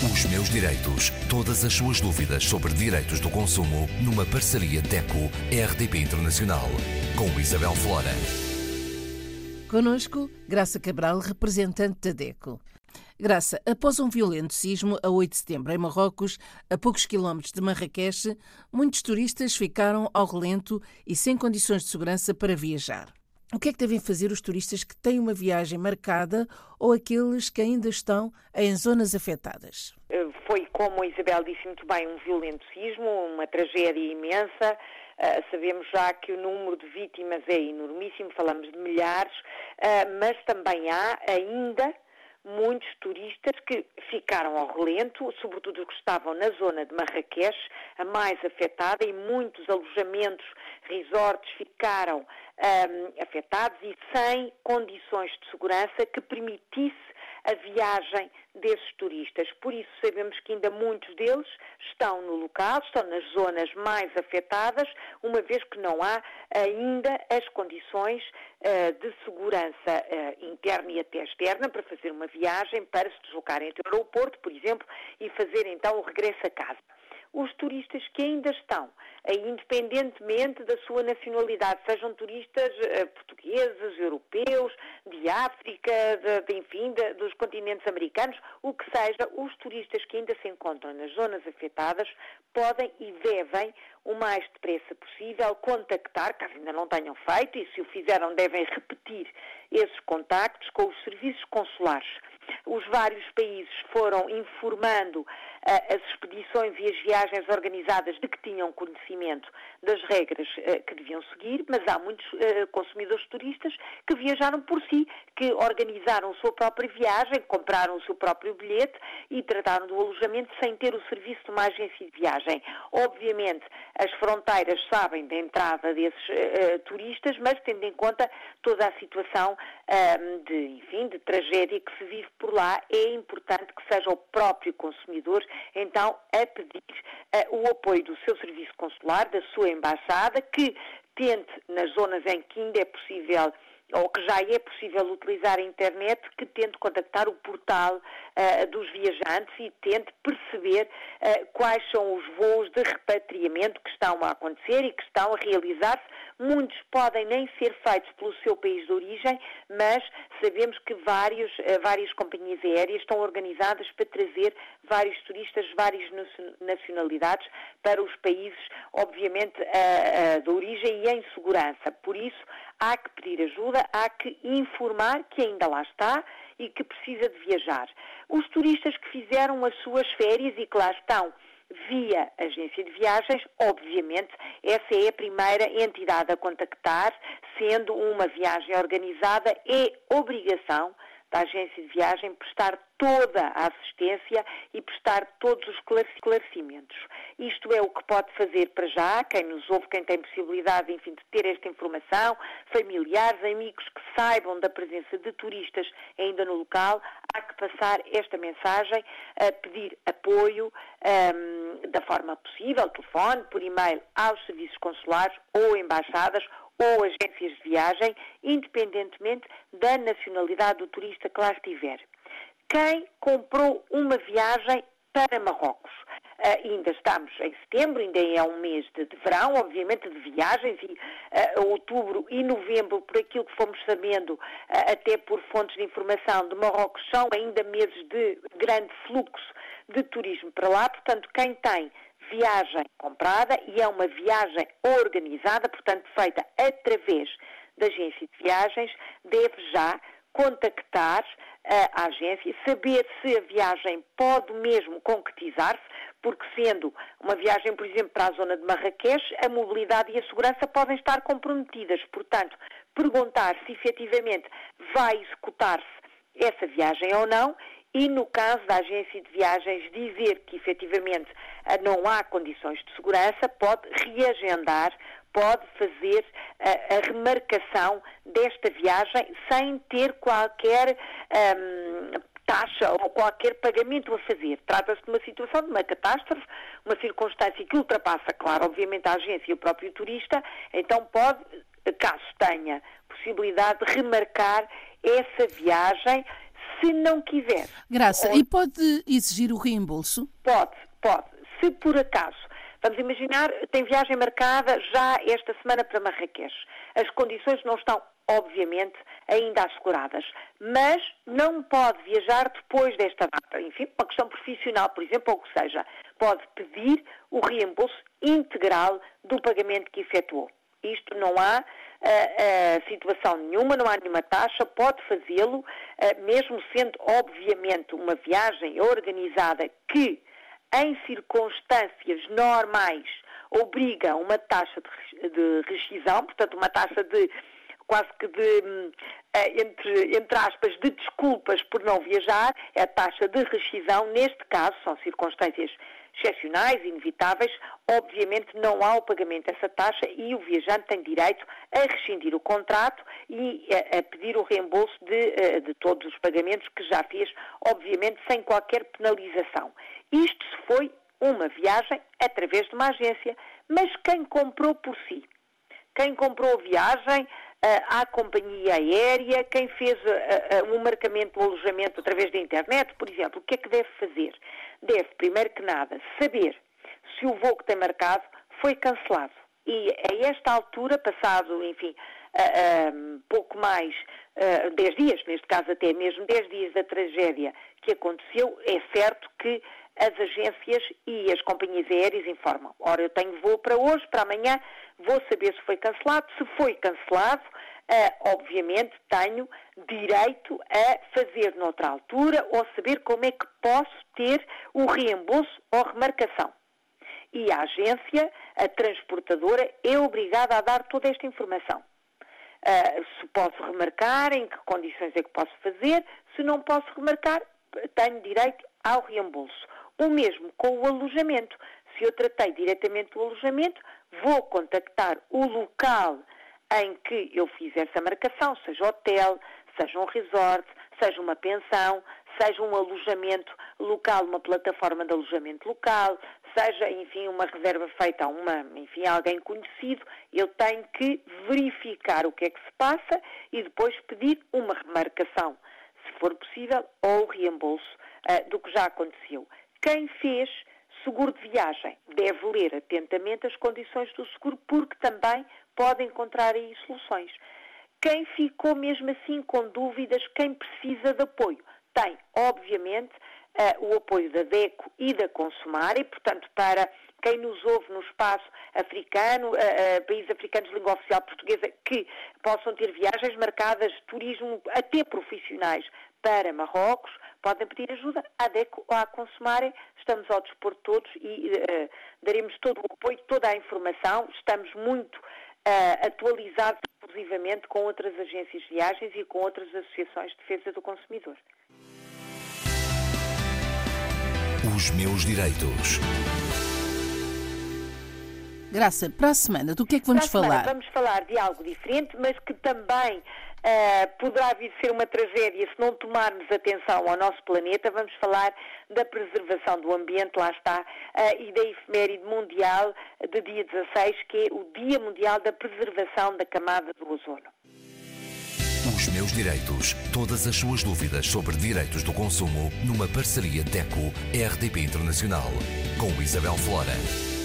Os meus direitos. Todas as suas dúvidas sobre direitos do consumo numa parceria DECO-RDP Internacional. Com Isabel Flora. Conosco, Graça Cabral, representante da DECO. Graça, após um violento sismo a 8 de setembro em Marrocos, a poucos quilómetros de Marrakech, muitos turistas ficaram ao relento e sem condições de segurança para viajar. O que é que devem fazer os turistas que têm uma viagem marcada ou aqueles que ainda estão em zonas afetadas? Eh, foi, como a Isabel disse muito bem, um violento sismo, uma tragédia imensa. Uh, sabemos já que o número de vítimas é enormíssimo, falamos de milhares, uh, mas também há ainda muitos turistas que ficaram ao relento, sobretudo os que estavam na zona de Marrakech, a mais afetada, e muitos alojamentos, resorts ficaram um, afetados e sem condições de segurança que permitisse a viagem desses turistas. Por isso sabemos que ainda muitos deles estão no local, estão nas zonas mais afetadas, uma vez que não há ainda as condições uh, de segurança uh, interna e até externa para fazer uma viagem, para se deslocarem até o aeroporto, por exemplo, e fazer então o regresso a casa os turistas que ainda estão, independentemente da sua nacionalidade, sejam turistas uh, portugueses, europeus, de África, de, de, enfim, de, dos continentes americanos, o que seja, os turistas que ainda se encontram nas zonas afetadas podem e devem, o mais depressa possível, contactar, caso ainda não tenham feito, e se o fizeram devem repetir esses contactos com os serviços consulares os vários países foram informando uh, as expedições e as viagens organizadas de que tinham conhecimento das regras uh, que deviam seguir, mas há muitos uh, consumidores turistas que viajaram por si, que organizaram a sua própria viagem, compraram o seu próprio bilhete e trataram do alojamento sem ter o serviço de uma agência de viagem. Obviamente, as fronteiras sabem da entrada desses turistas, mas tendo em conta toda a situação de, enfim, de tragédia que se vive por lá, é importante que seja o próprio consumidor, então, a pedir uh, o apoio do seu serviço consular, da sua embaixada, que tente, nas zonas em que ainda é possível ou que já é possível utilizar a internet, que tente contactar o portal uh, dos viajantes e tente perceber uh, quais são os voos de repatriamento que estão a acontecer e que estão a realizar-se Muitos podem nem ser feitos pelo seu país de origem, mas sabemos que vários, eh, várias companhias aéreas estão organizadas para trazer vários turistas, várias nacionalidades para os países, obviamente, de origem e em segurança. Por isso, há que pedir ajuda, há que informar que ainda lá está e que precisa de viajar. Os turistas que fizeram as suas férias e que lá estão via agência de viagens, obviamente, essa é a primeira entidade a contactar, sendo uma viagem organizada, é obrigação da agência de viagem prestar toda a assistência e prestar todos os esclarecimentos. Isto é o que pode fazer para já, quem nos ouve, quem tem possibilidade, enfim, de ter esta informação, familiares, amigos que saibam da presença de turistas ainda no local, há que passar esta mensagem, a pedir apoio um, da forma possível, telefone, por e-mail, aos serviços consulares ou embaixadas ou agências de viagem, independentemente da nacionalidade do turista que lá estiver quem comprou uma viagem para Marrocos. Uh, ainda estamos em setembro, ainda é um mês de, de verão, obviamente de viagens, e uh, outubro e novembro, por aquilo que fomos sabendo, uh, até por fontes de informação de Marrocos, são ainda meses de grande fluxo de turismo para lá, portanto, quem tem viagem comprada e é uma viagem organizada, portanto, feita através da agência de viagens, deve já contactar a agência, saber se a viagem pode mesmo concretizar-se, porque sendo uma viagem, por exemplo, para a zona de Marrakech, a mobilidade e a segurança podem estar comprometidas. Portanto, perguntar se efetivamente vai executar-se essa viagem ou não e, no caso da agência de viagens dizer que efetivamente não há condições de segurança, pode reagendar pode fazer a, a remarcação desta viagem sem ter qualquer um, taxa ou qualquer pagamento a fazer. Trata-se de uma situação de uma catástrofe, uma circunstância que ultrapassa, claro, obviamente a agência e o próprio turista, então pode, caso tenha possibilidade de remarcar essa viagem Se não quiser. Graça, ou... e pode exigir o reembolso? Pode, pode. Se por acaso Vamos imaginar, tem viagem marcada já esta semana para Marrakech. As condições não estão, obviamente, ainda asseguradas, mas não pode viajar depois desta data. Enfim, uma questão profissional, por exemplo, ou o que seja, pode pedir o reembolso integral do pagamento que efetuou. Isto não há situação nenhuma, não há nenhuma taxa, pode fazê-lo, mesmo sendo, obviamente, uma viagem organizada que em circunstâncias normais, obriga uma taxa de, de rescisão, portanto, uma taxa de quase que de, hum, entre, entre aspas, de desculpas por não viajar, é a taxa de rescisão, neste caso, são circunstâncias excepcionais, inevitáveis, obviamente não há o pagamento dessa taxa e o viajante tem direito a rescindir o contrato e a, pedir o reembolso de, eh, de todos os pagamentos que já fez, obviamente sem qualquer penalização. Isto se foi uma viagem através de uma agência, mas quem comprou por si? Quem comprou a viagem à companhia aérea, quem fez uh, um marcamento do alojamento através da internet, por exemplo, o que é que deve fazer? Deve, primeiro que nada, saber se o voo que tem marcado foi cancelado. E a esta altura, passado, enfim, uh, pouco mais uh, 10 dias, neste caso até mesmo 10 dias da tragédia que aconteceu, é certo que as agências e as companhias aéreas informam. Ora, eu tenho voo para hoje, para amanhã, vou saber se foi cancelado. Se foi cancelado, uh, obviamente tenho direito a fazer noutra altura ou saber como é que posso ter o reembolso ou remarcação. E a agência, a transportadora, é obrigada a dar toda esta informação. Uh, se posso remarcar, em que condições é que posso fazer, se não posso remarcar, tenho direito ao reembolso. O mesmo com o alojamento. Se eu tratei diretamente do alojamento, vou contactar o local em que eu fiz essa marcação, seja hotel, seja um resort, seja uma pensão, seja um alojamento local, uma plataforma de alojamento local, seja, enfim, uma reserva feita a uma, enfim, alguém conhecido, eu tenho que verificar o que é que se passa e depois pedir uma remarcação, se for possível, ou o reembolso uh, do que já aconteceu. Quem fez seguro de viagem deve ler atentamente as condições do seguro, porque também pode encontrar aí soluções. Quem ficou mesmo assim com dúvidas, quem precisa de apoio, tem, obviamente, uh, o apoio da DECO e da Consumar, e, portanto, para quem nos ouve no espaço africano, uh, uh, países africanos de língua oficial portuguesa, que possam ter viagens marcadas, turismo, até profissionais, para Marrocos, podem pedir ajuda à DECO ou à Consumarem. Estamos ao dispor de todos e uh, daremos todo o apoio, toda a informação. Estamos muito uh, atualizados exclusivamente com outras agências de viagens e com outras associações de defesa do consumidor. Os meus direitos. Graça, para a semana, do que é que vamos falar? Vamos falar de algo diferente, mas que também Uh, poderá vir ser uma tragédia se não tomarmos atenção ao nosso planeta. Vamos falar da preservação do ambiente, lá está, uh, e da efeméride mundial de dia 16, que é o Dia Mundial da Preservação da Camada do Ozono. Os meus direitos. Todas as suas dúvidas sobre direitos do consumo numa parceria DECO-RDP Internacional com Isabel Flora.